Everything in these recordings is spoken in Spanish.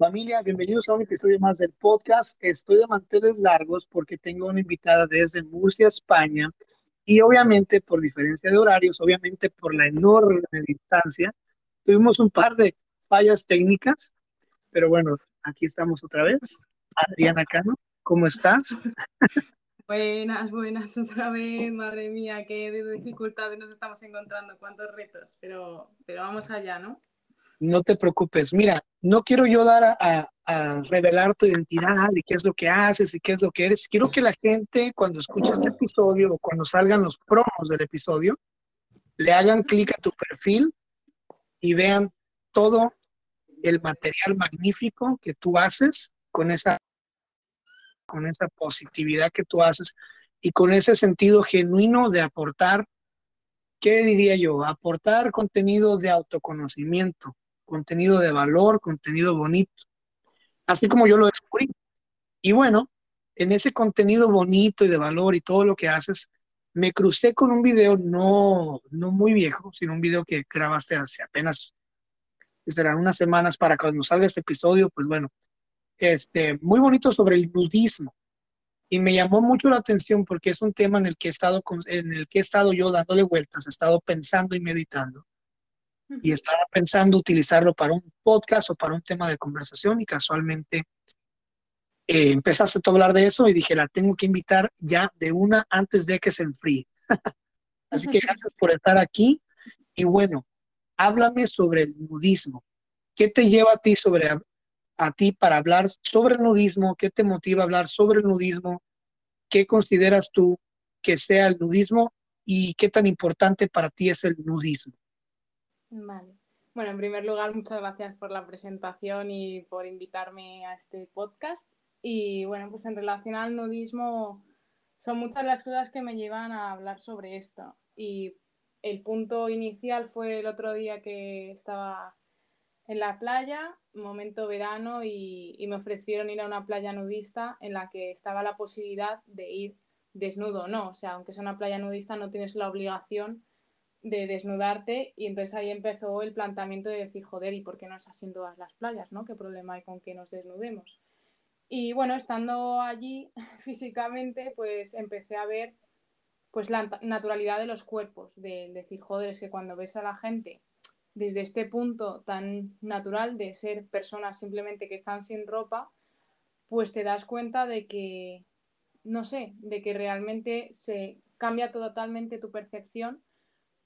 Familia, bienvenidos a un episodio más del podcast. Estoy de manteles largos porque tengo una invitada desde Murcia, España, y obviamente por diferencia de horarios, obviamente por la enorme distancia, tuvimos un par de fallas técnicas, pero bueno, aquí estamos otra vez. Adriana Cano, ¿cómo estás? Buenas, buenas otra vez, madre mía, qué dificultades nos estamos encontrando, cuántos retos, pero, pero vamos allá, ¿no? No te preocupes. Mira, no quiero yo dar a, revelar tu identidad y qué es lo que haces y qué es lo que eres. Quiero que la gente, cuando escuche este episodio o cuando salgan los promos del episodio, le hagan clic a tu perfil y vean todo el material magnífico que tú haces con esa, con esa positividad que tú haces y con ese sentido genuino de aportar, ¿qué diría yo? Aportar contenido de autoconocimiento, contenido de valor, contenido bonito, así como yo lo descubrí. Y bueno, en ese contenido bonito y de valor y todo lo que haces, me crucé con un video no, no muy viejo, sino un video que grabaste hace apenas, serán unas semanas para cuando salga este episodio, pues bueno, este, muy bonito sobre el nudismo. Y me llamó mucho la atención porque es un tema en el que he estado, en el que he estado yo dándole vueltas, he estado pensando y meditando y estaba pensando utilizarlo para un podcast o para un tema de conversación y casualmente eh, empezaste a hablar de eso y dije, la tengo que invitar ya de una antes de que se enfríe. Así que gracias por estar aquí y bueno, háblame sobre el nudismo. ¿Qué te lleva a ti sobre a ti para hablar sobre el nudismo? ¿Qué te motiva a hablar sobre el nudismo? ¿Qué consideras tú que sea el nudismo y qué tan importante para ti es el nudismo? Vale. Bueno, en primer lugar, muchas gracias por la presentación y por invitarme a este podcast. Y bueno, pues en relación al nudismo, son muchas las cosas que me llevan a hablar sobre esto. Y el punto inicial fue el otro día que estaba en la playa, momento verano, y, me ofrecieron ir a una playa nudista en la que estaba la posibilidad de ir desnudo no. O sea, aunque sea una playa nudista, no tienes la obligación de desnudarte y entonces ahí empezó el planteamiento de decir, joder, ¿y por qué no es así en todas las playas? ¿no? ¿Qué problema hay con que nos desnudemos? Y bueno, estando allí físicamente, pues empecé a ver pues la naturalidad de los cuerpos, de, decir, joder, es que cuando ves a la gente desde este punto tan natural de ser personas simplemente que están sin ropa, pues te das cuenta de que, no sé, de que realmente se cambia totalmente tu percepción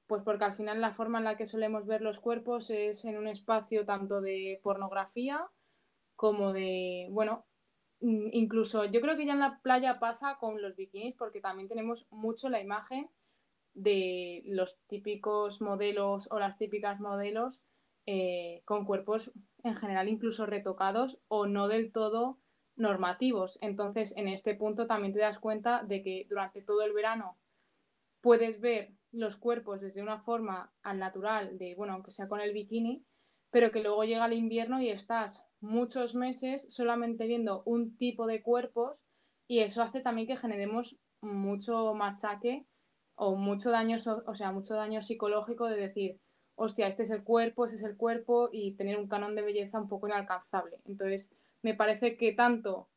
pues porque al final la forma en la que solemos ver los cuerpos es en un espacio tanto de pornografía como de, bueno, mm, incluso yo creo que ya en la playa pasa con los bikinis porque también tenemos mucho la imagen de los típicos modelos o las típicas modelos eh, con cuerpos en general incluso retocados o no del todo normativos. Entonces, en este punto también te das cuenta de que durante todo el verano puedes ver los cuerpos desde una forma al natural, de, bueno, aunque sea con el bikini, pero que luego llega el invierno y estás muchos meses solamente viendo un tipo de cuerpos y eso hace también que generemos mucho machaque o mucho daño, o sea, mucho daño psicológico de decir, hostia, este es el cuerpo, ese es el cuerpo y tener un canon de belleza un poco inalcanzable. Entonces, me parece que tanto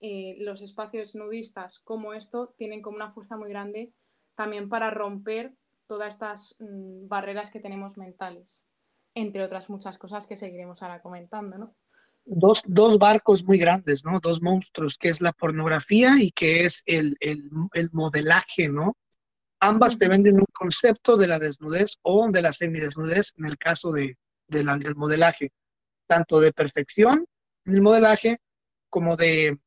eh, los espacios nudistas como esto tienen como una fuerza muy grande también para romper todas estas mm, barreras que tenemos mentales, entre otras muchas cosas que seguiremos ahora comentando, ¿no? Dos, dos, barcos muy grandes, ¿no? Dos monstruos, que es la pornografía y que es el, el, el modelaje, ¿no? Ambas te venden un concepto de la desnudez o de la semidesnudez en el caso de, de la, del modelaje, tanto de perfección en el modelaje como de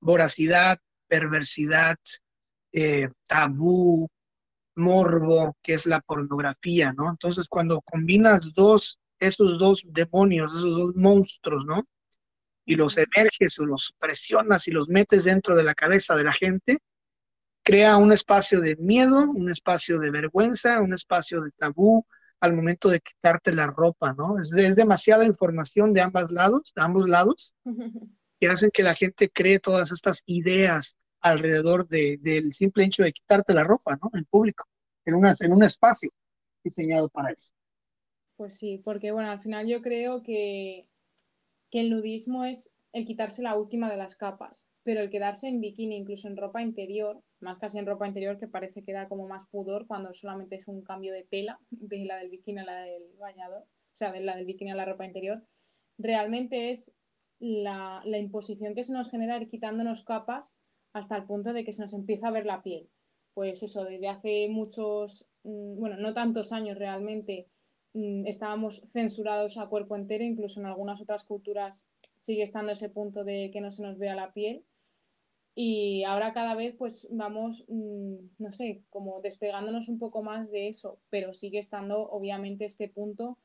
voracidad, perversidad, eh, tabú, morbo, que es la pornografía, ¿no? Entonces, cuando combinas dos esos dos demonios, esos dos monstruos, ¿no? Y los emerges o los presionas y los metes dentro de la cabeza de la gente, crea un espacio de miedo, un espacio de vergüenza, un espacio de tabú al momento de quitarte la ropa, ¿no? Es, demasiada información de ambos lados, de ambos lados, que hacen que la gente cree todas estas ideas alrededor del simple hecho de quitarte la ropa, ¿no? En público, en, una, en un espacio diseñado para eso. Pues sí, porque bueno, al final yo creo que, que el nudismo es el quitarse la última de las capas, pero el quedarse en bikini, incluso en ropa interior, más casi en ropa interior, que parece que da como más pudor cuando solamente es un cambio de tela, de la del bikini a la del bañador, o sea, de la del bikini a la ropa interior, realmente es la, la imposición que se nos genera ir quitándonos capas hasta el punto de que se nos empieza a ver la piel. Pues eso, desde hace muchos, mm, bueno, no tantos años realmente, mm, estábamos censurados a cuerpo entero, incluso en algunas otras culturas sigue estando ese punto de que no se nos vea la piel. Y ahora cada vez pues vamos, mm, no sé, como despegándonos un poco más de eso, pero sigue estando obviamente este punto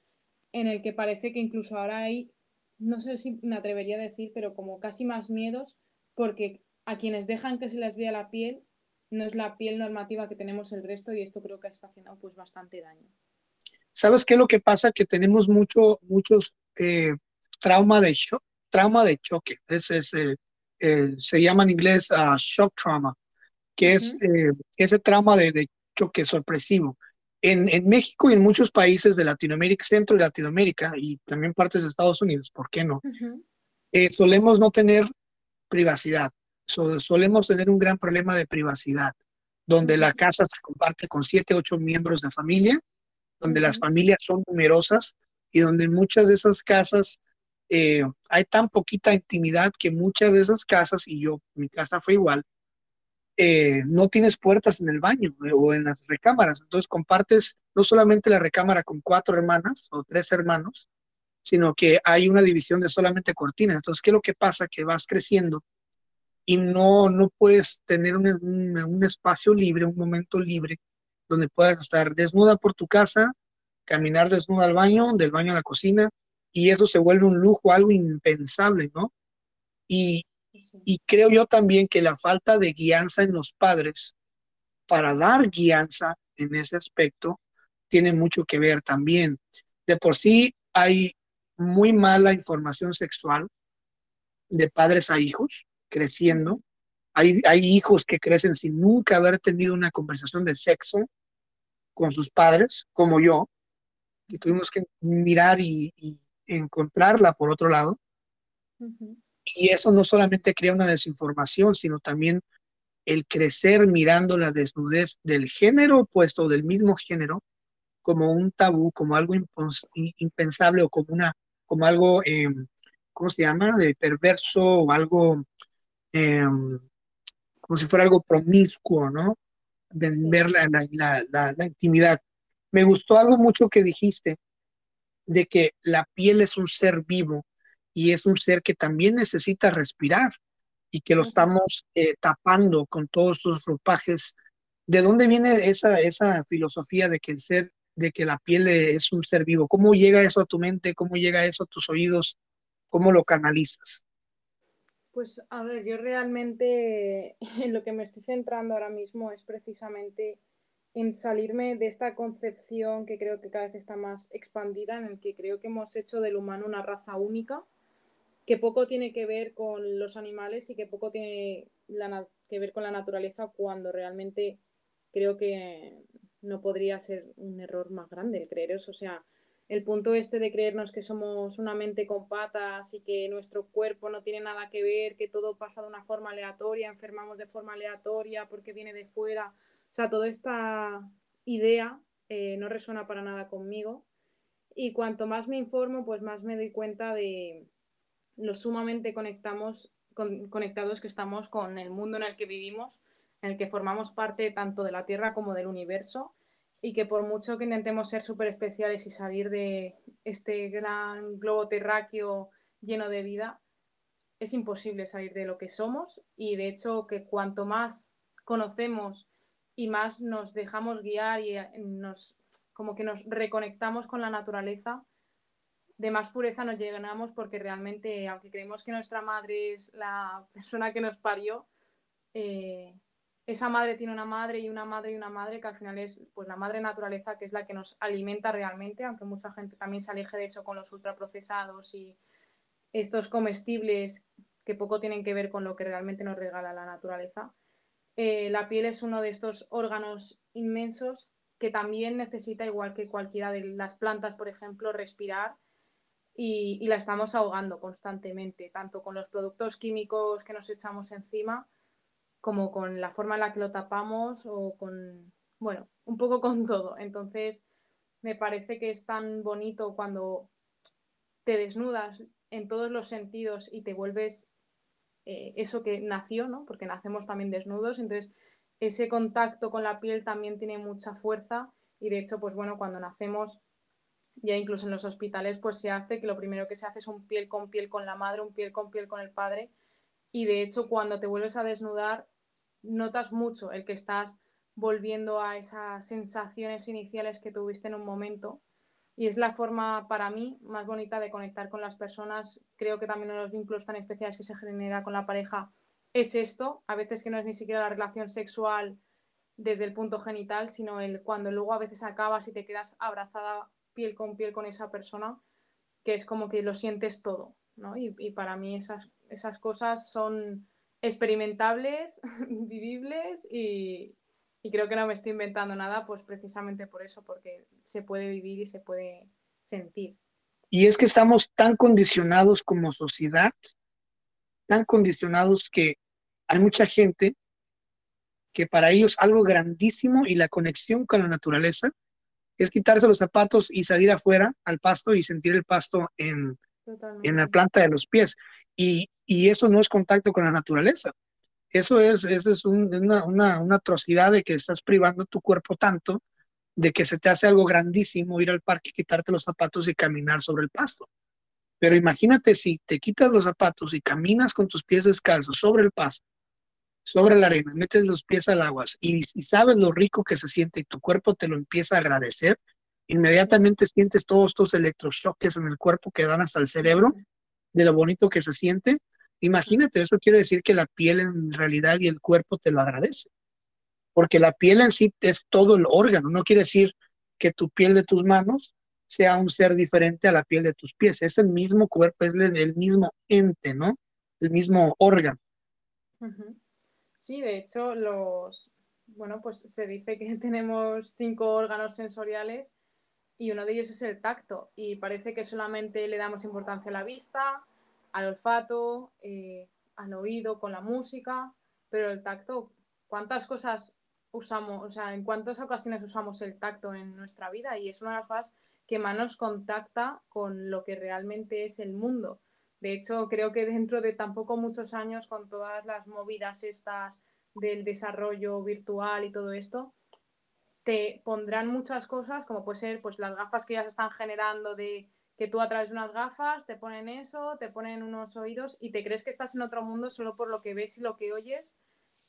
en el que parece que incluso ahora hay, no sé si me atrevería a decir, pero como casi más miedos porque a quienes dejan que se les vea la piel no es la piel normativa que tenemos el resto y esto creo que está haciendo pues bastante daño. ¿Sabes qué es lo que pasa? Que tenemos mucho, muchos eh, trauma de shock, trauma de choque. Es, es eh, eh, se llama en inglés uh, shock trauma, que es eh, ese trauma de, choque sorpresivo. En, en, México y en muchos países de Latinoamérica, Centro y Latinoamérica, y también partes de Estados Unidos, ¿por qué no? solemos no tener privacidad, solemos tener un gran problema de privacidad, donde la casa se comparte con siete, ocho miembros de familia, donde las familias son numerosas y donde muchas de esas casas eh, hay tan poquita intimidad que muchas de esas casas, y yo, mi casa fue igual, eh, no tienes puertas en el baño eh, o en las recámaras. Entonces compartes no solamente la recámara con cuatro hermanas o tres hermanos, sino que hay una división de solamente cortinas. Entonces, ¿qué es lo que pasa? Que vas creciendo y no, no puedes tener un, un espacio libre, un momento libre, donde puedas estar desnuda por tu casa, caminar desnuda al baño, del baño a la cocina, y eso se vuelve un lujo, algo impensable, ¿no? Y, y creo yo también que la falta de guianza en los padres para dar guianza en ese aspecto tiene mucho que ver también. De por sí hay muy mala información sexual de padres a hijos creciendo. Hay, hay hijos que crecen sin nunca haber tenido una conversación de sexo con sus padres, como yo, y tuvimos que mirar y, encontrarla por otro lado. Y eso no solamente crea una desinformación, sino también el crecer mirando la desnudez del género opuesto, del mismo género, como un tabú, como algo impensable o como, una, como algo, em, ¿cómo se llama?, de perverso o algo, em, como si fuera algo promiscuo, ¿no? De ver la, la intimidad. Me gustó algo mucho que dijiste, de que la piel es un ser vivo y es un ser que también necesita respirar y que lo estamos eh, tapando con todos estos ropajes. ¿De dónde viene esa, esa filosofía de que el ser, de que la piel es un ser vivo? ¿Cómo llega eso a tu mente? ¿Cómo llega eso a tus oídos? ¿Cómo lo canalizas? Pues a ver, yo realmente en lo que me estoy centrando ahora mismo es precisamente en salirme de esta concepción que creo que cada vez está más expandida, en el que creo que hemos hecho del humano una raza única, que poco tiene que ver con los animales y que poco tiene que ver con la naturaleza, cuando realmente creo que no podría ser un error más grande el creer eso. O sea, el punto este de creernos que somos una mente con patas y que nuestro cuerpo no tiene nada que ver, que todo pasa de una forma aleatoria, enfermamos de forma aleatoria porque viene de fuera o sea, toda esta idea eh, no resuena para nada conmigo. Y cuanto más me informo, pues más me doy cuenta de lo sumamente conectamos, conectados que estamos con el mundo en el que vivimos, en el que formamos parte tanto de la Tierra como del universo y que por mucho que intentemos ser súper especiales y salir de este gran globo terráqueo lleno de vida, es imposible salir de lo que somos. Y de hecho que cuanto más conocemos y más nos dejamos guiar y eh, nos como que nos reconectamos con la naturaleza, de más pureza nos llenamos porque realmente, aunque creemos que nuestra madre es la persona que nos parió, eh, esa madre tiene una madre y una madre y una madre que al final es pues la madre naturaleza que es la que nos alimenta realmente, aunque mucha gente también se aleje de eso con los ultraprocesados y estos comestibles que poco tienen que ver con lo que realmente nos regala la naturaleza. Eh, la piel es uno de estos órganos inmensos que también necesita, igual que cualquiera de las plantas, por ejemplo, respirar y, y la estamos ahogando constantemente, tanto con los productos químicos que nos echamos encima como con la forma en la que lo tapamos o con, bueno, un poco con todo. Entonces, me parece que es tan bonito cuando te desnudas en todos los sentidos y te vuelves eh, eso que nació, ¿no? Porque nacemos también desnudos, entonces ese contacto con la piel también tiene mucha fuerza y de hecho, pues bueno, cuando nacemos, ya incluso en los hospitales, pues se hace que lo primero que se hace es un piel con piel con la madre, un piel con piel con el padre y de hecho cuando te vuelves a desnudar notas mucho el que estás volviendo a esas sensaciones iniciales que tuviste en un momento y es la forma para mí más bonita de conectar con las personas. Creo que también uno de los vínculos tan especiales que se genera con la pareja es esto, a veces que no es ni siquiera la relación sexual desde el punto genital, sino el cuando luego a veces acabas y te quedas abrazada piel con piel con esa persona, que es como que lo sientes todo, ¿no? Y, y para mí esas, esas cosas son experimentables, vivibles y, y creo que no me estoy inventando nada, pues precisamente por eso, porque se puede vivir y se puede sentir. Y es que estamos tan condicionados como sociedad, tan condicionados que hay mucha gente que para ellos algo grandísimo y la conexión con la naturaleza es quitarse los zapatos y salir afuera al pasto y sentir el pasto en, en la planta de los pies. Y, y eso no es contacto con la naturaleza. Eso es, eso es una, una, una, atrocidad de que estás privando tu cuerpo tanto de que se te hace algo grandísimo ir al parque, quitarte los zapatos y caminar sobre el pasto. Pero imagínate si te quitas los zapatos y caminas con tus pies descalzos sobre el pasto, sobre la arena, metes los pies al agua y, y sabes lo rico que se siente y tu cuerpo te lo empieza a agradecer, inmediatamente sientes todos estos electrochoques en el cuerpo que dan hasta el cerebro de lo bonito que se siente Imagínate, eso quiere decir que la piel en realidad y el cuerpo te lo agradece. Porque la piel en sí es todo el órgano, no quiere decir que tu piel de tus manos sea un ser diferente a la piel de tus pies. Es el mismo cuerpo, es el, mismo ente, ¿no? El mismo órgano. Sí, de hecho, los, bueno, pues se dice que tenemos cinco órganos sensoriales y uno de ellos es el tacto. Y parece que solamente le damos importancia a la vista, al olfato, eh, al oído, con la música, pero el tacto, ¿cuántas cosas usamos, o sea, en cuántas ocasiones usamos el tacto en nuestra vida? Y es una de las cosas que más nos contacta con lo que realmente es el mundo. De hecho, creo que dentro de tampoco muchos años, con todas las movidas estas del desarrollo virtual y todo esto, te pondrán muchas cosas, como puede ser pues las gafas que ya se están generando de que tú a través de unas gafas te ponen eso, te ponen unos oídos y te crees que estás en otro mundo solo por lo que ves y lo que oyes.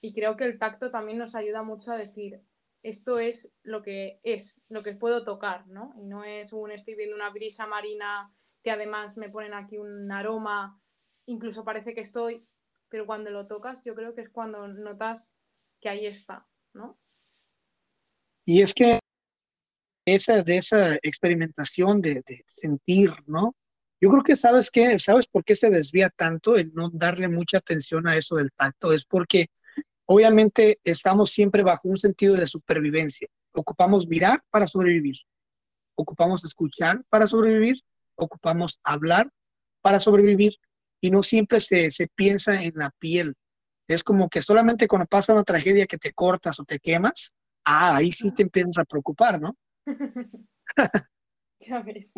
Y creo que el tacto también nos ayuda mucho a decir, esto es lo que es, lo que puedo tocar, ¿no? Y no es un estoy viendo una brisa marina que además me ponen aquí un aroma, incluso parece que estoy, pero cuando lo tocas yo creo que es cuando notas que ahí está, ¿no? Y es que esa, de esa experimentación de, de, sentir, ¿no? Yo creo que sabes qué, sabes por qué se desvía tanto el no darle mucha atención a eso del tacto, es porque obviamente estamos siempre bajo un sentido de supervivencia. Ocupamos mirar para sobrevivir, ocupamos escuchar para sobrevivir, ocupamos hablar para sobrevivir y no siempre se, se piensa en la piel. Es como que solamente cuando pasa una tragedia que te cortas o te quemas, ah, ahí sí te empiezas a preocupar, ¿no? ya ves.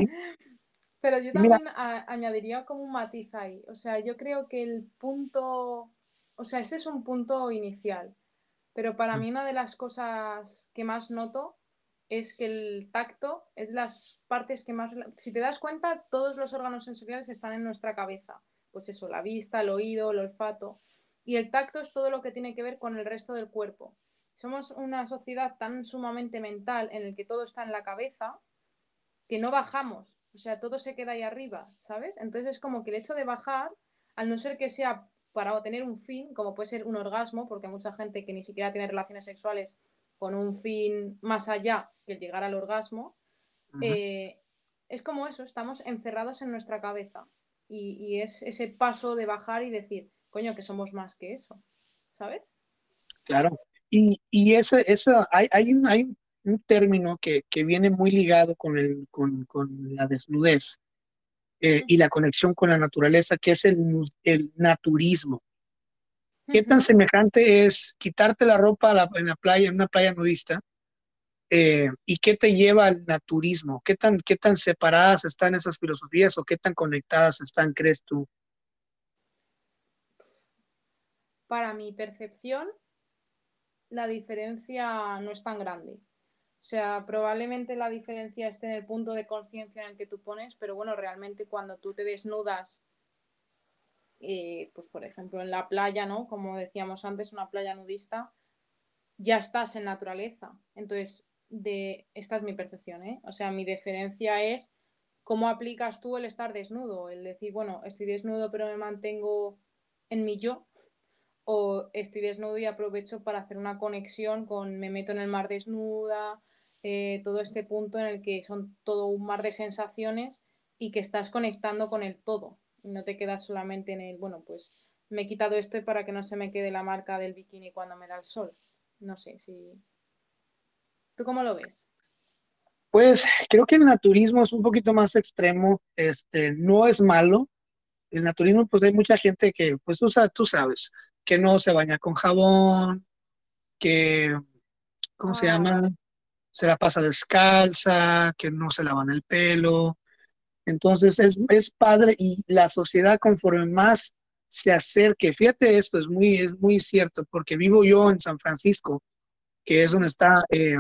Pero yo también añadiría como un matiz ahí. O sea, yo creo que el punto, o sea, ese es un punto inicial. Pero para mí una de las cosas que más noto es que el tacto es las partes que más, si te das cuenta, todos los órganos sensoriales están en nuestra cabeza. Pues eso, la vista, el oído, el olfato. Y el tacto es todo lo que tiene que ver con el resto del cuerpo somos una sociedad tan sumamente mental en el que todo está en la cabeza, que no bajamos, o sea, todo se queda ahí arriba, ¿sabes? Entonces es como que el hecho de bajar, al no ser que sea para tener un fin, como puede ser un orgasmo, porque hay mucha gente que ni siquiera tiene relaciones sexuales con un fin más allá que el llegar al orgasmo, eh, es como eso, estamos encerrados en nuestra cabeza y, es ese paso de bajar y decir, coño, que somos más que eso, ¿sabes? Claro, y, y ese, hay, hay, un, hay un término que, que viene muy ligado con, el, con, con la desnudez eh, y la conexión con la naturaleza, que es el, el naturismo. ¿Qué tan semejante es quitarte la ropa en la playa, en una playa nudista? Eh, ¿Y qué te lleva al naturismo? ¿Qué tan, ¿Qué tan separadas están esas filosofías o qué tan conectadas están, crees tú? Para mi percepción, la diferencia no es tan grande. O sea, probablemente la diferencia esté en el punto de conciencia en el que tú pones, pero bueno, realmente cuando tú te desnudas, eh, pues por ejemplo en la playa, ¿no? Como decíamos antes, una playa nudista, ya estás en naturaleza. Entonces, de, esta es mi percepción, ¿eh? O sea, mi diferencia es cómo aplicas tú el estar desnudo, el decir, bueno, estoy desnudo pero me mantengo en mi yo, o estoy desnudo y aprovecho para hacer una conexión con me meto en el mar desnuda, eh, todo este punto en el que son todo un mar de sensaciones y que estás conectando con el todo. No te quedas solamente en el, bueno, pues me he quitado este para que no se me quede la marca del bikini cuando me da el sol. No sé si. ¿Tú cómo lo ves? Pues creo que el naturismo es un poquito más extremo, este, no es malo. El naturismo, pues hay mucha gente que, pues usa, tú sabes, que no se baña con jabón, que, ¿cómo se ah. llama? Se la pasa descalza, que no se lavan el pelo. Entonces es, es padre y la sociedad conforme más se acerque, fíjate esto, es muy, es muy cierto, porque vivo yo en San Francisco, que es donde está eh,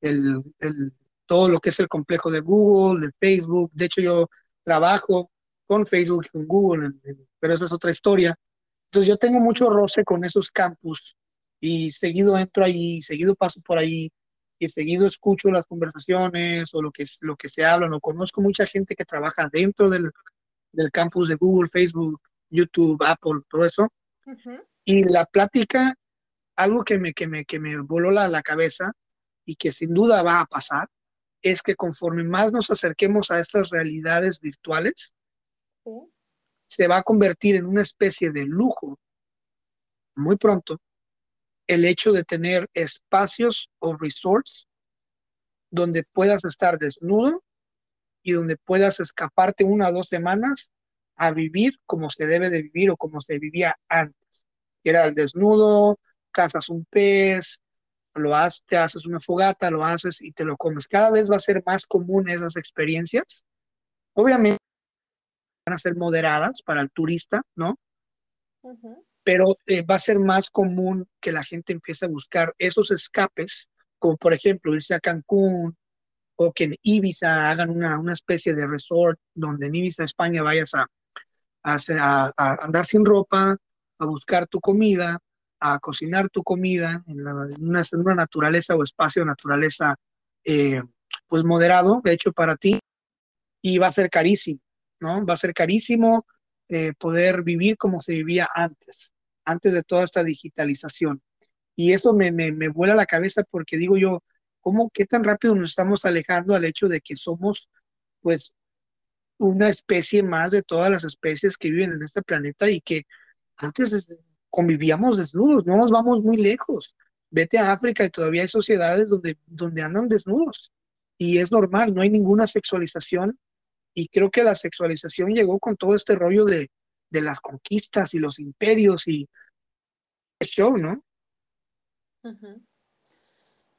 el, el, todo lo que es el complejo de Google, de Facebook. De hecho, yo trabajo con Facebook y con Google, pero eso es otra historia. Entonces yo tengo mucho roce con esos campus y seguido entro ahí, seguido paso por ahí y seguido escucho las conversaciones o lo que, lo que se habla. No conozco mucha gente que trabaja dentro del, del campus de Google, Facebook, YouTube, Apple, todo eso. Y la plática, algo que me, que me, que me voló la, la cabeza y que sin duda va a pasar, es que conforme más nos acerquemos a estas realidades virtuales, se va a convertir en una especie de lujo muy pronto el hecho de tener espacios o resorts donde puedas estar desnudo y donde puedas escaparte una o dos semanas a vivir como se debe de vivir o como se vivía antes. Era desnudo, cazas un pez, lo haces, te haces una fogata, lo haces y te lo comes. Cada vez va a ser más común esas experiencias. Obviamente van a ser moderadas para el turista, ¿no? Pero eh, va a ser más común que la gente empiece a buscar esos escapes, como por ejemplo irse a Cancún o que en Ibiza hagan una, una especie de resort donde en Ibiza, España, vayas a, a, a, andar sin ropa, a buscar tu comida, a cocinar tu comida en, una, en una, naturaleza o espacio de naturaleza eh, pues moderado, hecho para ti, y va a ser carísimo. ¿No? Va a ser carísimo eh, poder vivir como se vivía antes, antes de toda esta digitalización. Y eso me, me, me vuela la cabeza porque digo yo, ¿cómo, qué tan rápido nos estamos alejando al hecho de que somos, pues, una especie más de todas las especies que viven en este planeta y que antes convivíamos desnudos, no nos vamos muy lejos. Vete a África y todavía hay sociedades donde, donde andan desnudos y es normal, no hay ninguna sexualización y creo que la sexualización llegó con todo este rollo de, de las conquistas y los imperios y el show, ¿no?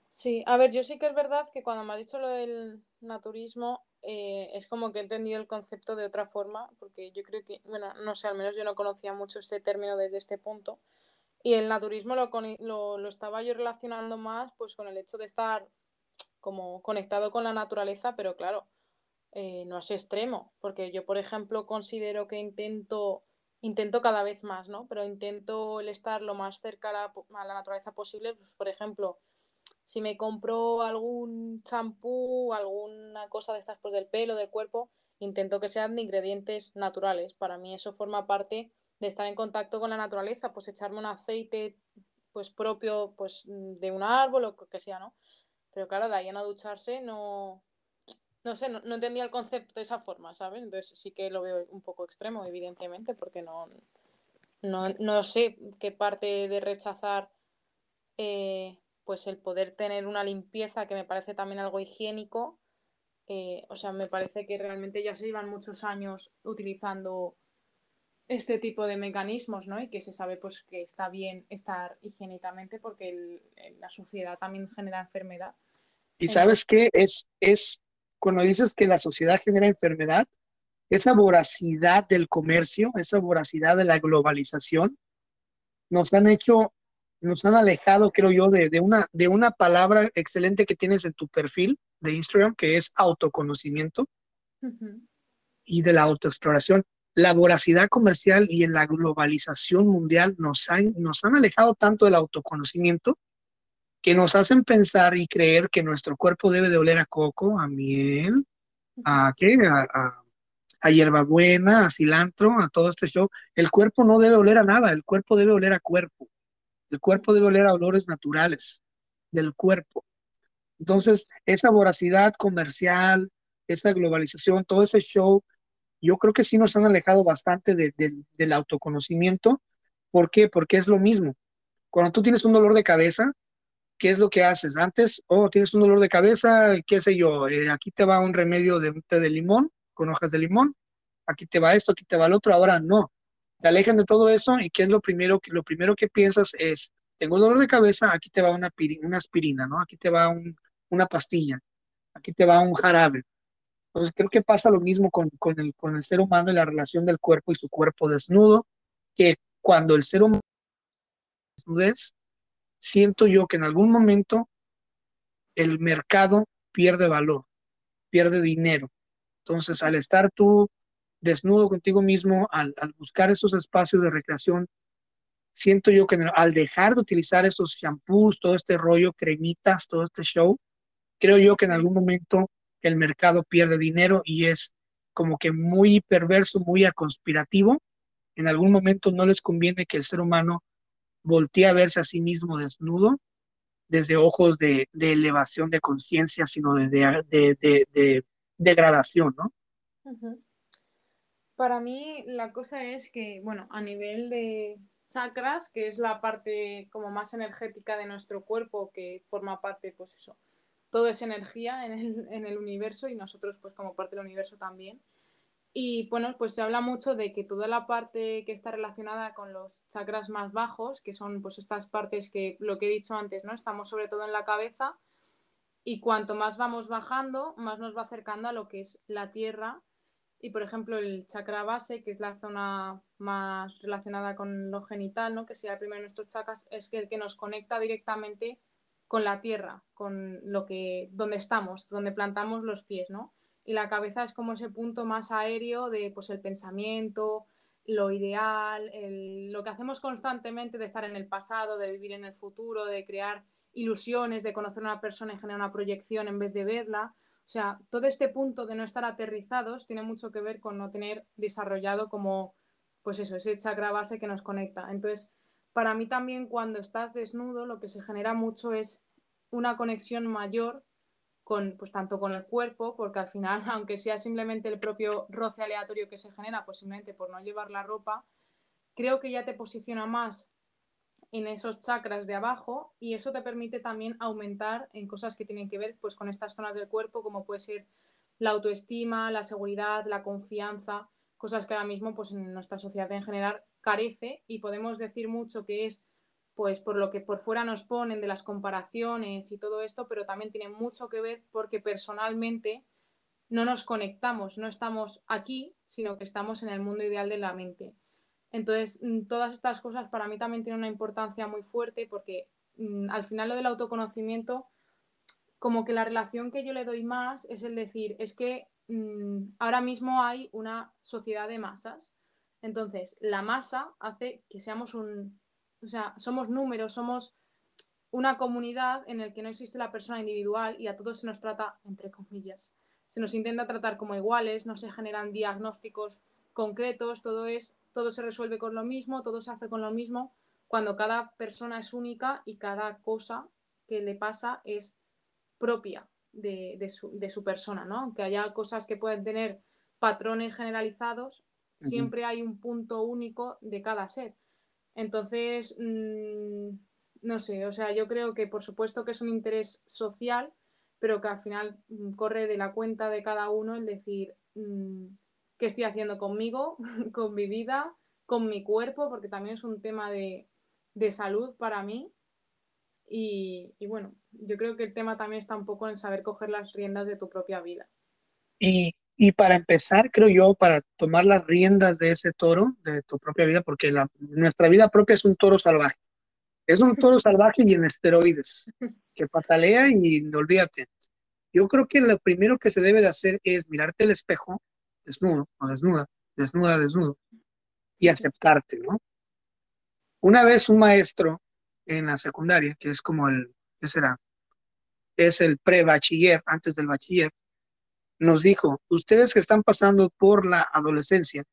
Sí, a ver, yo sí que es verdad que cuando me ha dicho lo del naturismo, eh, es como que he entendido el concepto de otra forma, porque yo creo que, bueno, no sé, al menos yo no conocía mucho este término desde este punto. Y el naturismo lo, lo, lo estaba yo relacionando más pues con el hecho de estar como conectado con la naturaleza, pero claro, eh, no es extremo, porque yo, por ejemplo, considero que intento, intento cada vez más, ¿no? Pero intento el estar lo más cerca a la, naturaleza posible, pues, por ejemplo, si me compro algún champú, alguna cosa de estas pues del pelo, del cuerpo, intento que sean de ingredientes naturales. Para mí eso forma parte de estar en contacto con la naturaleza, pues echarme un aceite pues propio pues de un árbol o que sea, ¿no? Pero claro, de ahí a no ducharse no, no sé, no, entendía el concepto de esa forma, ¿sabes? Entonces sí que lo veo un poco extremo, evidentemente, porque no, no, sé qué parte de rechazar eh, pues el poder tener una limpieza que me parece también algo higiénico. Eh, o sea, me parece que realmente ya se llevan muchos años utilizando este tipo de mecanismos, ¿no? Y que se sabe pues que está bien estar higiénicamente porque la suciedad también genera enfermedad. Y sabes qué es, es cuando dices que la sociedad genera enfermedad, esa voracidad del comercio, esa voracidad de la globalización, nos han hecho, nos han alejado, creo yo, de, una, de una palabra excelente que tienes en tu perfil de Instagram, que es autoconocimiento y de la autoexploración. La voracidad comercial y en la globalización mundial nos han, nos han alejado tanto del autoconocimiento que nos hacen pensar y creer que nuestro cuerpo debe de oler a coco, a miel, a qué, a, a, hierbabuena, a cilantro, a todo este show. El cuerpo no debe oler a nada, el cuerpo debe oler a cuerpo. El cuerpo debe oler a olores naturales del cuerpo. Entonces, esa voracidad comercial, esa globalización, todo ese show, yo creo que sí nos han alejado bastante del autoconocimiento. ¿Por qué? Porque es lo mismo. Cuando tú tienes un dolor de cabeza, ¿qué es lo que haces? Antes, oh, tienes un dolor de cabeza, qué sé yo, eh, aquí te va un remedio de té de limón, con hojas de limón, aquí te va esto, aquí te va el otro, ahora no. Te alejan de todo eso y ¿qué es lo primero que, lo primero que piensas es, tengo dolor de cabeza, aquí te va una, una aspirina, ¿no? Aquí te va una pastilla, aquí te va un jarabe. Entonces creo que pasa lo mismo con, con, el, con el ser humano y la relación del cuerpo y su cuerpo desnudo, que cuando el ser humano desnudez, siento yo que en algún momento el mercado pierde valor, pierde dinero. Entonces, al estar tú desnudo contigo mismo, al, buscar esos espacios de recreación, siento yo que al dejar de utilizar estos shampoos, todo este rollo, cremitas, todo este show, creo yo que en algún momento el mercado pierde dinero y es como que muy perverso, muy conspirativo. En algún momento no les conviene que el ser humano voltea a verse a sí mismo desnudo desde ojos de, elevación de conciencia, sino de, de, degradación, ¿no? Para mí la cosa es que, bueno, a nivel de chakras, que es la parte como más energética de nuestro cuerpo, que forma parte, pues eso, todo es energía en el, en el universo y nosotros pues como parte del universo también. Y bueno, pues se habla mucho de que toda la parte que está relacionada con los chakras más bajos, que son pues estas partes que lo que he dicho antes, ¿no? Estamos sobre todo en la cabeza y cuanto más vamos bajando, más nos va acercando a lo que es la tierra. Y por ejemplo, el chakra base, que es la zona más relacionada con lo genital, ¿no? Que sería el primero de nuestros chakras, es el que nos conecta directamente con la tierra, con lo que donde estamos, donde plantamos los pies, ¿no? Y la cabeza es como ese punto más aéreo de pues el pensamiento, lo ideal, lo que hacemos constantemente de estar en el pasado, de vivir en el futuro, de crear ilusiones, de conocer a una persona y generar una proyección en vez de verla. O sea, todo este punto de no estar aterrizados tiene mucho que ver con no tener desarrollado como, pues eso, ese chakra base que nos conecta. Entonces, para mí también cuando estás desnudo, lo que se genera mucho es una conexión mayor con, pues tanto con el cuerpo, porque al final, aunque sea simplemente el propio roce aleatorio que se genera, pues simplemente por no llevar la ropa, creo que ya te posiciona más en esos chakras de abajo y eso te permite también aumentar en cosas que tienen que ver pues con estas zonas del cuerpo, como puede ser la autoestima, la seguridad, la confianza, cosas que ahora mismo pues en nuestra sociedad en general carece y podemos decir mucho que es pues por lo que por fuera nos ponen de las comparaciones y todo esto, pero también tiene mucho que ver porque personalmente no nos conectamos, no estamos aquí, sino que estamos en el mundo ideal de la mente. Entonces, mm, todas estas cosas para mí también tienen una importancia muy fuerte porque mm, al final lo del autoconocimiento, como que la relación que yo le doy más es el decir, es que mm, ahora mismo hay una sociedad de masas. Entonces, la masa hace que seamos un, o sea, somos números, somos una comunidad en la que no existe la persona individual y a todos se nos trata, entre comillas, se nos intenta tratar como iguales, no se generan diagnósticos concretos, todo es, todo se resuelve con lo mismo, todo se hace con lo mismo, cuando cada persona es única y cada cosa que le pasa es propia de, su, persona, ¿no? Aunque haya cosas que pueden tener patrones generalizados, siempre hay un punto único de cada ser. Entonces, mm, no sé, o sea, yo creo que por supuesto que es un interés social, pero que al final mm, corre de la cuenta de cada uno el decir mm, qué estoy haciendo conmigo, con mi vida, con mi cuerpo, porque también es un tema de, salud para mí. Y, y, bueno, yo creo que el tema también está un poco en saber coger las riendas de tu propia vida. Y y para empezar, creo yo, para tomar las riendas de ese toro, de tu propia vida, porque la, nuestra vida propia es un toro salvaje. Es un toro salvaje y en esteroides, que patalea y olvídate. Yo creo que lo primero que se debe de hacer es mirarte al espejo, desnudo o desnuda, desnuda, desnudo, y aceptarte, ¿no? Una vez un maestro en la secundaria, que es como el, ¿qué será? Es el pre-bachiller, antes del bachiller, nos dijo, ustedes que están pasando por la adolescencia,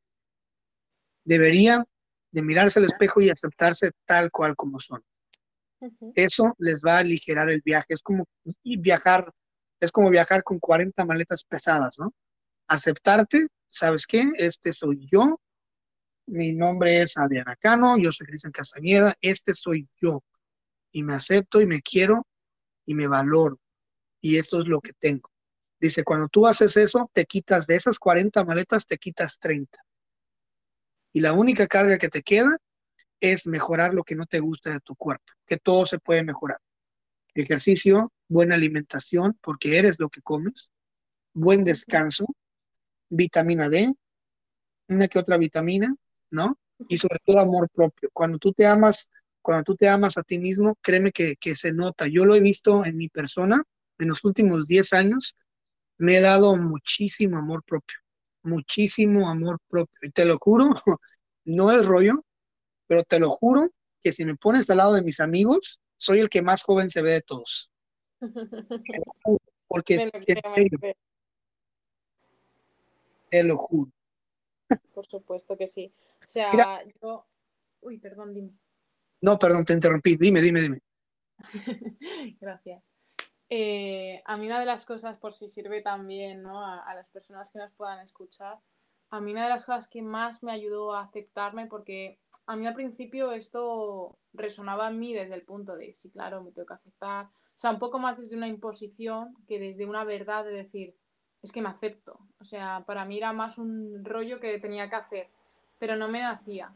deberían de mirarse al espejo y aceptarse tal cual como son. Eso les va a aligerar el viaje. Es como viajar, es como viajar con 40 maletas pesadas, ¿no? Aceptarte, ¿sabes qué? Este soy yo. Mi nombre es Adriana Cano, yo soy Cristian Castañeda, este soy yo. Y me acepto y me quiero y me valoro. Y esto es lo que tengo. Dice, cuando tú haces eso, te quitas de esas 40 maletas, te quitas 30. Y la única carga que te queda es mejorar lo que no te gusta de tu cuerpo, que todo se puede mejorar. Ejercicio, buena alimentación, porque eres lo que comes, buen descanso, vitamina D, una que otra vitamina, ¿no? Y sobre todo amor propio. Cuando tú te amas, cuando tú te amas a ti mismo, créeme que, que se nota. Yo lo he visto en mi persona en los últimos 10 años me he dado muchísimo amor propio, muchísimo amor propio. Y te lo juro, no es rollo, pero te lo juro que si me pones al lado de mis amigos, soy el que más joven se ve de todos. Porque te lo juro. Por supuesto que sí. O sea, yo... Uy, perdón, dime. No, perdón, te interrumpí. Dime, dime, dime. Gracias. Eh, a mí una de las cosas, por si sirve también ¿no? a, las personas que nos puedan escuchar, a mí una de las cosas que más me ayudó a aceptarme, porque a mí al principio esto resonaba en mí desde el punto de, sí, claro, me tengo que aceptar, o sea, un poco más desde una imposición que desde una verdad de decir, es que me acepto, o sea, para mí era más un rollo que tenía que hacer, pero no me nacía.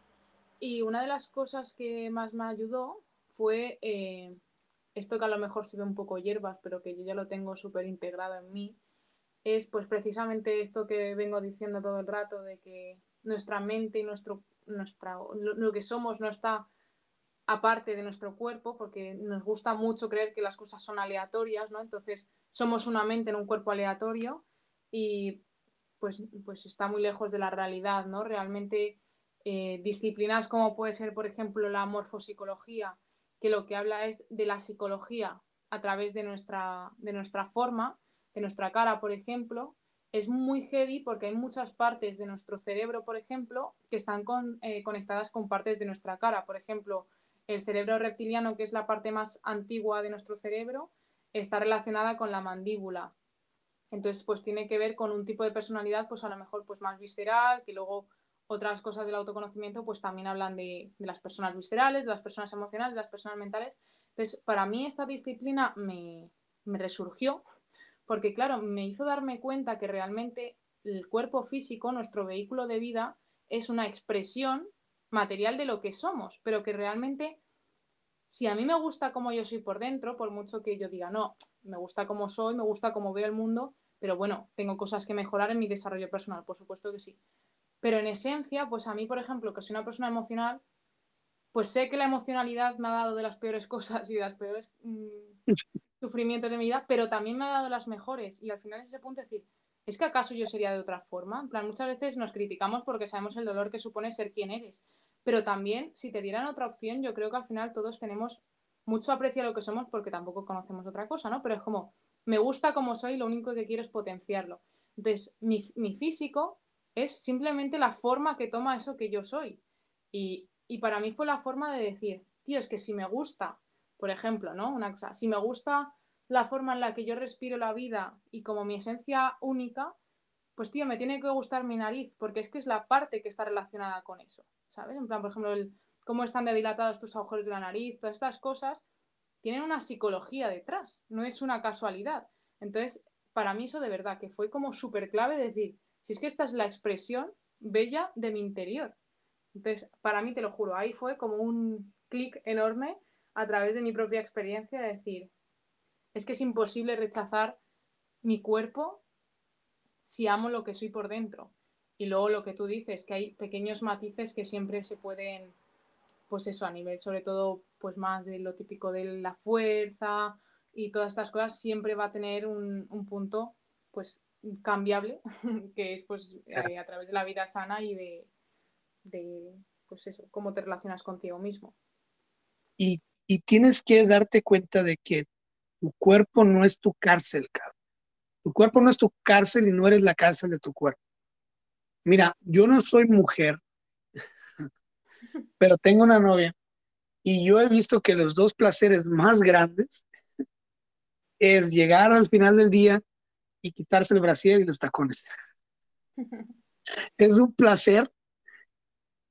Y una de las cosas que más me ayudó fue... Eh, esto que a lo mejor se ve un poco hierbas, pero que yo ya lo tengo súper integrado en mí, es pues precisamente esto que vengo diciendo todo el rato, de que nuestra mente y nuestro, nuestra, lo, que somos no está aparte de nuestro cuerpo, porque nos gusta mucho creer que las cosas son aleatorias, ¿no? Entonces, somos una mente en un cuerpo aleatorio y pues, pues está muy lejos de la realidad, ¿no? Realmente eh, disciplinas como puede ser, por ejemplo, la morfopsicología, que lo que habla es de la psicología a través de nuestra, de nuestra forma, de nuestra cara, por ejemplo, es muy heavy porque hay muchas partes de nuestro cerebro, por ejemplo, que están eh, conectadas con partes de nuestra cara. Por ejemplo, el cerebro reptiliano, que es la parte más antigua de nuestro cerebro, está relacionada con la mandíbula. Entonces, pues tiene que ver con un tipo de personalidad, pues a lo mejor pues más visceral, que luego otras cosas del autoconocimiento pues también hablan de, las personas viscerales, de las personas emocionales, de las personas mentales. Entonces, para mí esta disciplina me, resurgió porque, claro, me hizo darme cuenta que realmente el cuerpo físico, nuestro vehículo de vida, es una expresión material de lo que somos, pero que realmente, si a mí me gusta como yo soy por dentro, por mucho que yo diga, no, me gusta como soy, me gusta cómo veo el mundo, pero bueno, tengo cosas que mejorar en mi desarrollo personal, por supuesto que sí. Pero en esencia, pues a mí, por ejemplo, que soy una persona emocional, pues sé que la emocionalidad me ha dado de las peores cosas y de los peores mm, sufrimientos de mi vida, pero también me ha dado las mejores. Y al final es ese punto de decir, ¿es que acaso yo sería de otra forma? En plan, muchas veces nos criticamos porque sabemos el dolor que supone ser quien eres. Pero también, si te dieran otra opción, yo creo que al final todos tenemos mucho aprecio lo que somos porque tampoco conocemos otra cosa, ¿no? Pero es como, me gusta como soy, lo único que quiero es potenciarlo. Entonces, mi físico es simplemente la forma que toma eso que yo soy. Y, y para mí fue la forma de decir, tío, es que si me gusta, por ejemplo, ¿no? Una cosa, si me gusta la forma en la que yo respiro la vida y como mi esencia única, pues tío, me tiene que gustar mi nariz, porque es que es la parte que está relacionada con eso, ¿sabes? En plan, por ejemplo, el, cómo están dilatados tus agujeros de la nariz, todas estas cosas tienen una psicología detrás, no es una casualidad. Entonces, para mí eso de verdad que fue como súper clave decir, si es que esta es la expresión bella de mi interior. Entonces, para mí, te lo juro, ahí fue como un clic enorme a través de mi propia experiencia de decir, es que es imposible rechazar mi cuerpo si amo lo que soy por dentro. Y luego lo que tú dices, que hay pequeños matices que siempre se pueden, pues eso, a nivel sobre todo, pues más de lo típico de la fuerza y todas estas cosas, siempre va a tener un, punto, pues cambiable, que es pues eh, a través de la vida sana y de, de, pues eso, cómo te relacionas contigo mismo. Y, y tienes que darte cuenta de que tu cuerpo no es tu cárcel, cabrón. Tu cuerpo no es tu cárcel y no eres la cárcel de tu cuerpo. Mira, yo no soy mujer, pero tengo una novia y yo he visto que los dos placeres más grandes es llegar al final del día y quitarse el brasier y los tacones. es un placer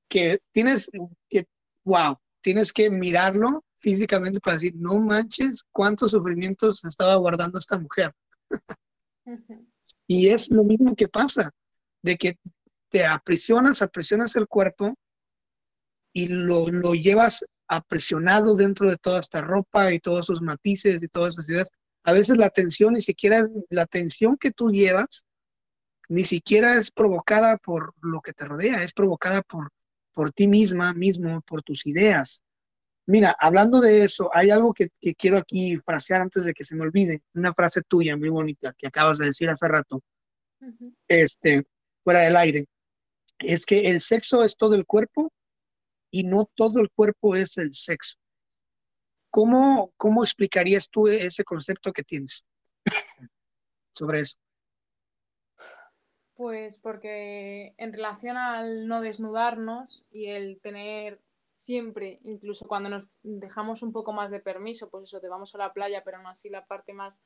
que tienes que, wow, tienes que mirarlo físicamente para decir, no manches cuántos sufrimientos estaba guardando esta mujer. Y es lo mismo que pasa, de que te aprisionas, aprisionas el cuerpo y lo, lo llevas aprisionado dentro de toda esta ropa y todos sus matices y todas esas ideas. A veces la tensión ni siquiera la tensión que tú llevas, ni siquiera es provocada por lo que te rodea, es provocada por, por ti misma, mismo, por tus ideas. Mira, hablando de eso, hay algo que, quiero aquí frasear antes de que se me olvide, una frase tuya muy bonita que acabas de decir hace rato, este, fuera del aire, es que el sexo es todo el cuerpo y no todo el cuerpo es el sexo. ¿Cómo, cómo explicarías tú ese concepto que tienes sobre eso? Pues porque en relación al no desnudarnos y el tener siempre, incluso cuando nos dejamos un poco más de permiso, pues eso, te vamos a la playa, pero aún así la parte más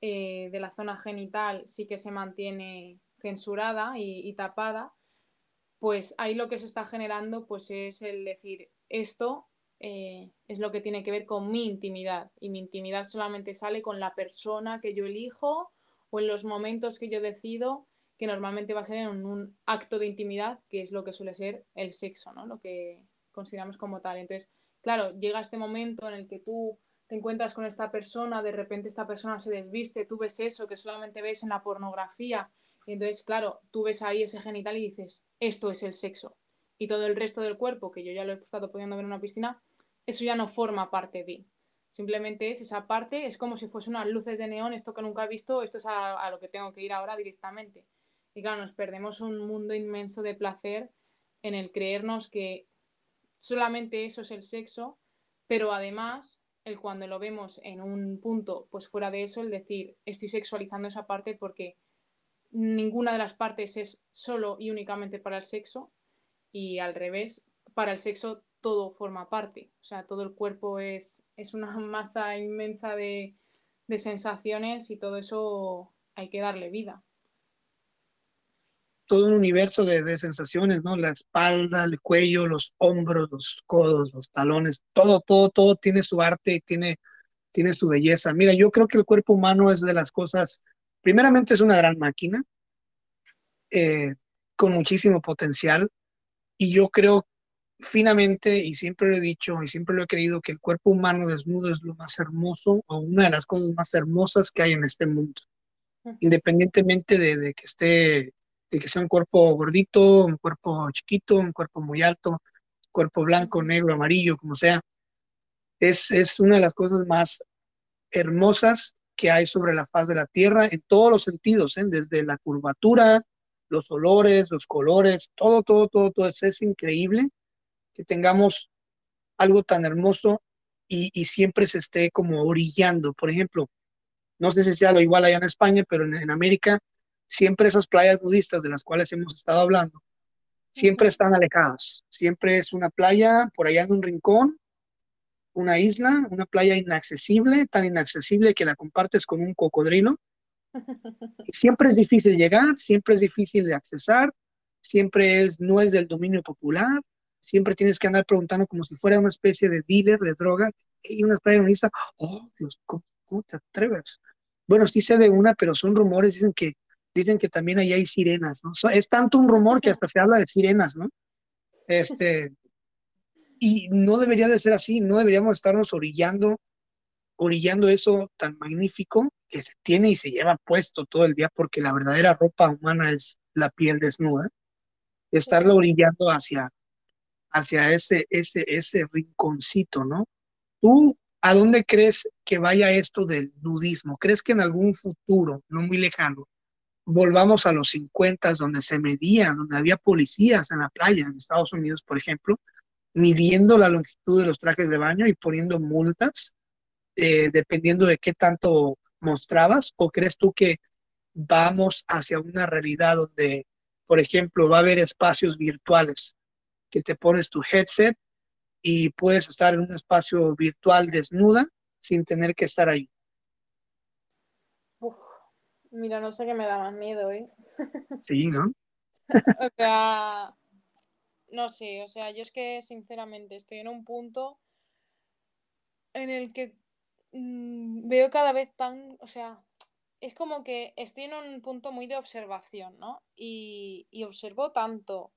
eh, de la zona genital sí que se mantiene censurada y, tapada, pues ahí lo que se está generando pues es el decir, esto eh, es lo que tiene que ver con mi intimidad y mi intimidad solamente sale con la persona que yo elijo o en los momentos que yo decido que normalmente va a ser en un acto de intimidad, que es lo que suele ser el sexo, ¿no? Lo que, consideramos como tal. Entonces, claro, llega este momento en el que tú te encuentras con esta persona, de repente esta persona se desviste, tú ves eso que solamente ves en la pornografía, y entonces, claro, tú ves ahí ese genital y dices, esto es el sexo. Y todo el resto del cuerpo, que yo ya lo he estado pudiendo ver en una piscina, eso ya no forma parte de. Simplemente es esa parte, es como si fuese unas luces de neón, esto que nunca he visto, esto es a, a lo que tengo que ir ahora directamente. Y claro, nos perdemos un mundo inmenso de placer en el creernos que solamente eso es el sexo, pero además, el cuando lo vemos en un punto, pues fuera de eso, el decir, estoy sexualizando esa parte porque ninguna de las partes es solo y únicamente para el sexo y al revés, para el sexo todo forma parte, o sea, todo el cuerpo es, es una masa inmensa de, de sensaciones y todo eso hay que darle vida todo un universo de, sensaciones, ¿no? La espalda, el cuello, los hombros, los codos, los talones, todo, todo, todo tiene su arte y tiene, tiene su belleza. Mira, yo creo que el cuerpo humano es de las cosas, primeramente es una gran máquina, eh, con muchísimo potencial, y yo creo finamente, y siempre lo he dicho y siempre lo he creído, que el cuerpo humano desnudo es lo más hermoso o una de las cosas más hermosas que hay en este mundo, independientemente de que esté de que sea un cuerpo gordito, un cuerpo chiquito, un cuerpo muy alto, cuerpo blanco, negro, amarillo, como sea. Es, es una de las cosas más hermosas que hay sobre la faz de la Tierra en todos los sentidos, ¿eh? desde la curvatura, los olores, los colores, todo, todo, todo, todo. Es, es increíble que tengamos algo tan hermoso y, siempre se esté como orillando. Por ejemplo, no sé si sea lo igual allá en España, pero en, América, siempre esas playas nudistas de las cuales hemos estado hablando, siempre están alejadas. Siempre es una playa por allá en un rincón, una isla, una playa inaccesible, tan inaccesible que la compartes con un cocodrilo. siempre es difícil llegar, siempre es difícil de accesar, siempre es, no es del dominio popular, siempre tienes que andar preguntando como si fuera una especie de dealer de droga y una playa nudista, oh Dios, ¿cómo, te atreves? Bueno, sí sé de una, pero son rumores, dicen que, dicen que también ahí hay sirenas, ¿no? es tanto un rumor que hasta se habla de sirenas, ¿no? Este, y no debería de ser así, no deberíamos estarnos orillando, orillando eso tan magnífico que se tiene y se lleva puesto todo el día, porque la verdadera ropa humana es la piel desnuda, estarlo orillando hacia, hacia ese, ese, ese rinconcito, ¿no? ¿Tú a dónde crees que vaya esto del nudismo? ¿Crees que en algún futuro, no muy lejano, volvamos a los 50 donde se medían, donde había policías en la playa, en Estados Unidos, por ejemplo, midiendo la longitud de los trajes de baño y poniendo multas, eh, dependiendo de qué tanto mostrabas? ¿O crees tú que vamos hacia una realidad donde, por ejemplo, va a haber espacios virtuales que te pones tu headset y puedes estar en un espacio virtual desnuda sin tener que estar ahí. Uf, mira, no sé qué me da más miedo, ¿eh? Sí, ¿no? o sea, no sé, o sea, yo es que sinceramente estoy en un punto en el que mm, veo cada vez tan, o sea, es como que estoy en un punto muy de observación, ¿no? Y, y observo tanto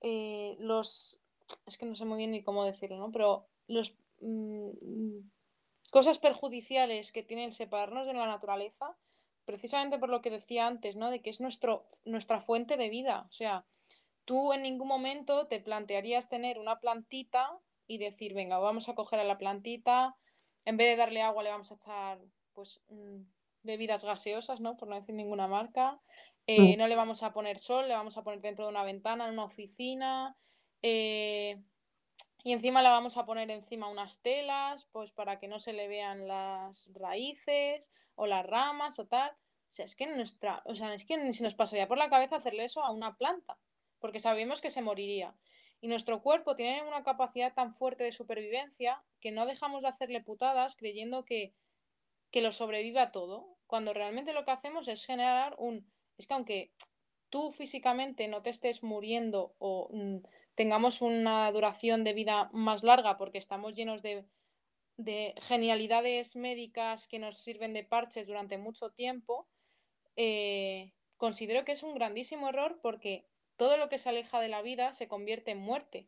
eh, los, es que no sé muy bien ni cómo decirlo, ¿no? Pero los mm, cosas perjudiciales que tienen separarnos de la naturaleza, precisamente por lo que decía antes, ¿no? De que es nuestro, nuestra fuente de vida. O sea, tú en ningún momento te plantearías tener una plantita y decir, venga, vamos a coger a la plantita, en vez de darle agua le vamos a echar, pues, mm, bebidas gaseosas, ¿no? Por no decir ninguna marca. Eh, mm. no le vamos a poner sol, le vamos a poner dentro de una ventana, en una oficina. Eh, y encima le vamos a poner encima unas telas, pues para que no se le vean las raíces o las ramas o tal. O sea, es que nuestra, o sea, es que ni se nos pasaría por la cabeza hacerle eso a una planta, porque sabemos que se moriría. Y nuestro cuerpo tiene una capacidad tan fuerte de supervivencia que no dejamos de hacerle putadas creyendo que, que lo sobreviva todo, cuando realmente lo que hacemos es generar un es que aunque tú físicamente no te estés muriendo o mm, tengamos una duración de vida más larga porque estamos llenos de, genialidades médicas que nos sirven de parches durante mucho tiempo, eh, considero que es un grandísimo error porque todo lo que se aleja de la vida se convierte en muerte.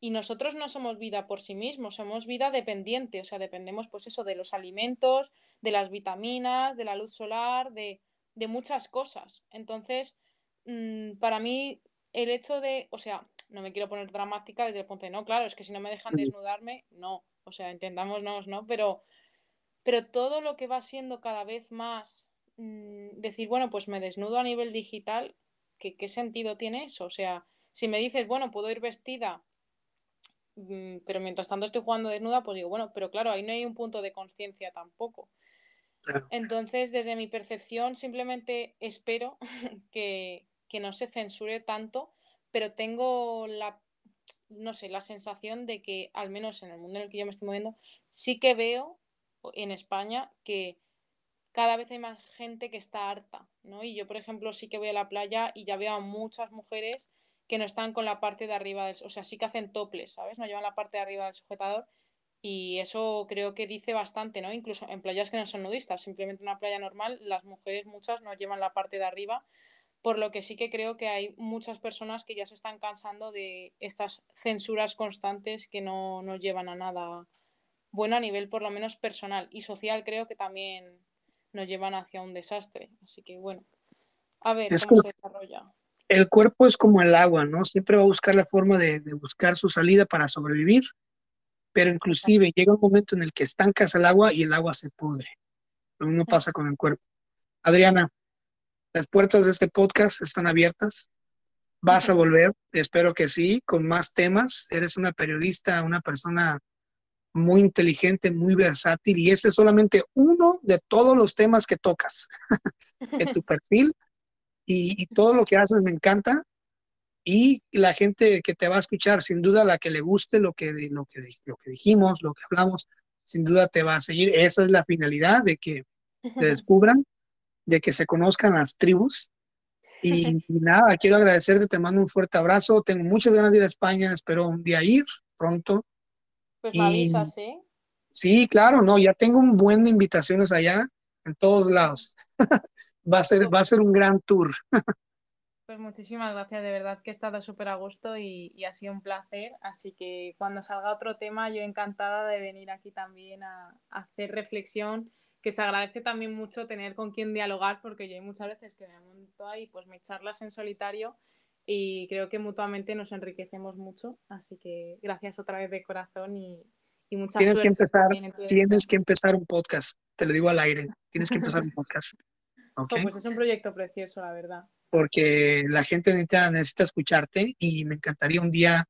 Y nosotros no somos vida por sí mismos, somos vida dependiente, o sea, dependemos pues eso de los alimentos, de las vitaminas, de la luz solar, de, de muchas cosas. Entonces, mm, para mí, el hecho de, o sea, no me quiero poner dramática desde el punto de, no, claro, es que si no me dejan desnudarme, no, o sea, entendámonos, ¿no? Pero, pero todo lo que va siendo cada vez más, mm, decir, bueno, pues me desnudo a nivel digital, ¿qué, ¿qué sentido tiene eso? O sea, si me dices, bueno, puedo ir vestida pero mientras tanto estoy jugando desnuda, pues digo, bueno, pero claro, ahí no hay un punto de conciencia tampoco. Entonces, desde mi percepción, simplemente espero que, no se censure tanto, pero tengo la, no sé, la sensación de que, al menos en el mundo en el que yo me estoy moviendo, sí que veo en España que cada vez hay más gente que está harta, ¿no? Y yo, por ejemplo, sí que voy a la playa y ya veo a muchas mujeres que no están con la parte de arriba, del, o sea, sí que hacen toples, ¿sabes? No llevan la parte de arriba del sujetador y eso creo que dice bastante, ¿no? Incluso en playas que no son nudistas, simplemente una playa normal, las mujeres muchas no llevan la parte de arriba, por lo que sí que creo que hay muchas personas que ya se están cansando de estas censuras constantes que no nos llevan a nada bueno a nivel por lo menos personal y social creo que también nos llevan hacia un desastre. Así que bueno, a ver cómo se desarrolla. El cuerpo es como el agua, ¿no? Siempre va a buscar la forma de, de buscar su salida para sobrevivir pero inclusive llega un momento en el que estancas el agua y el agua se pudre. Lo mismo pasa con el cuerpo. Adriana, las puertas de este podcast están abiertas. Vas a volver, espero que sí, con más temas. Eres una periodista, una persona muy inteligente, muy versátil y este es solamente uno de todos los temas que tocas en tu perfil y, todo lo que haces me encanta y la gente que te va a escuchar, sin duda la que le guste lo que, lo que, lo que dijimos, lo que hablamos, sin duda te va a seguir. Esa es la finalidad de que te descubran, de que se conozcan las tribus. Y, nada, quiero agradecerte, te mando un fuerte abrazo. Tengo muchas ganas de ir a España, espero un día ir pronto. Pues me avisas, ¿eh? Sí, claro, no, ya tengo un buen de invitaciones allá, en todos lados. va, a ser, va a ser un gran tour. Pues muchísimas gracias, de verdad que he estado súper a gusto y, ha sido un placer. Así que cuando salga otro tema, yo encantada de venir aquí también a, hacer reflexión, que se agradece también mucho tener con quien dialogar, porque yo hay muchas veces que me monto ahí, pues me charlas en solitario y creo que mutuamente nos enriquecemos mucho. Así que gracias otra vez de corazón y, y muchas tienes que empezar Tienes que empezar un podcast, te lo digo al aire, tienes que empezar un podcast. pues es un proyecto precioso, la verdad porque la gente necesita, necesita escucharte y me encantaría un día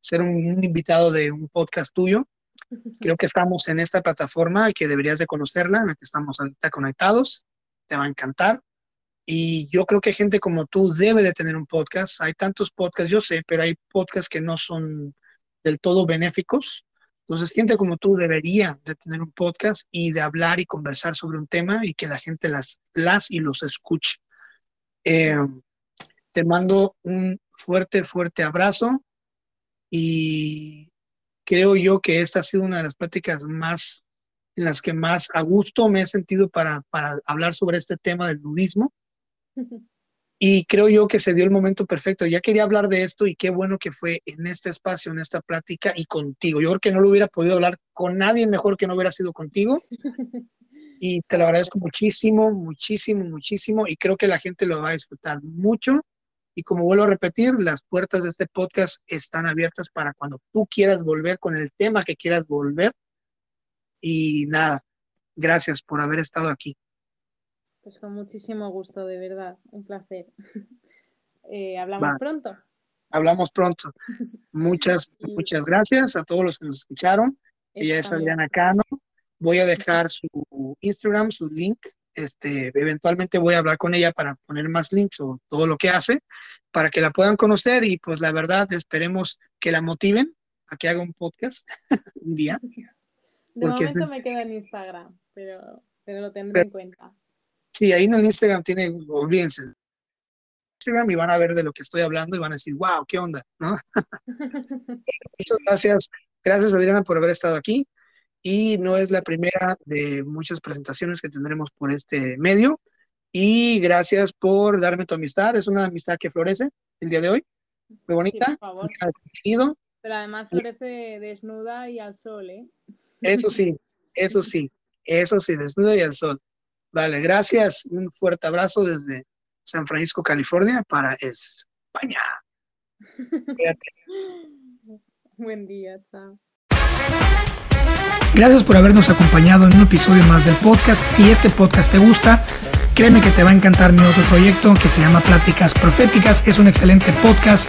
ser un, invitado de un podcast tuyo. Creo que estamos en esta plataforma que deberías de conocerla, en la que estamos ahorita conectados. Te va a encantar. Y yo creo que gente como tú debe de tener un podcast. Hay tantos podcasts, yo sé, pero hay podcasts que no son del todo benéficos. Entonces, gente como tú debería de tener un podcast y de hablar y conversar sobre un tema y que la gente las, las y los escuche. Eh, te mando un fuerte, fuerte abrazo y creo yo que esta ha sido una de las pláticas más en las que más a gusto me he sentido para, para hablar sobre este tema del nudismo. Y creo yo que se dio el momento perfecto. Ya quería hablar de esto y qué bueno que fue en este espacio, en esta plática y contigo. Yo creo que no lo hubiera podido hablar con nadie mejor que no hubiera sido contigo. y te lo agradezco muchísimo, muchísimo, muchísimo y creo que la gente lo va a disfrutar mucho. Y como vuelvo a repetir, las puertas de este podcast están abiertas para cuando tú quieras volver con el tema que quieras volver. Y nada, gracias por haber estado aquí. Pues con muchísimo gusto, de verdad, un placer. Eh, hablamos pronto. Hablamos pronto. Muchas, muchas gracias a todos los que nos escucharon. Ella es Adriana Cano. Voy a dejar su Instagram, su link. Este, eventualmente voy a hablar con ella para poner más links o todo lo que hace para que la puedan conocer y pues la verdad esperemos que la motiven a que haga un podcast un día. De momento me queda en Instagram, pero, pero lo tendré en cuenta. Sí, ahí en el Instagram tiene, olvídense, Instagram y van a ver de lo que estoy hablando y van a decir, wow, ¿qué onda? ¿No? Muchas gracias. Gracias, Adriana, por haber estado aquí y no es la primera de muchas presentaciones que tendremos por este medio. Y gracias por darme tu amistad. Es una amistad que florece el día de hoy. Muy bonita. Pero además florece desnuda y al sol, ¿eh? Eso sí, eso sí, eso sí, desnuda y al sol. Vale, gracias. Un fuerte abrazo desde San Francisco, California, para España. Buen día, chao. Gracias por habernos acompañado en un episodio más del podcast. Si este podcast te gusta, créeme que te va a encantar mi otro proyecto que se llama Pláticas Proféticas. Es un excelente podcast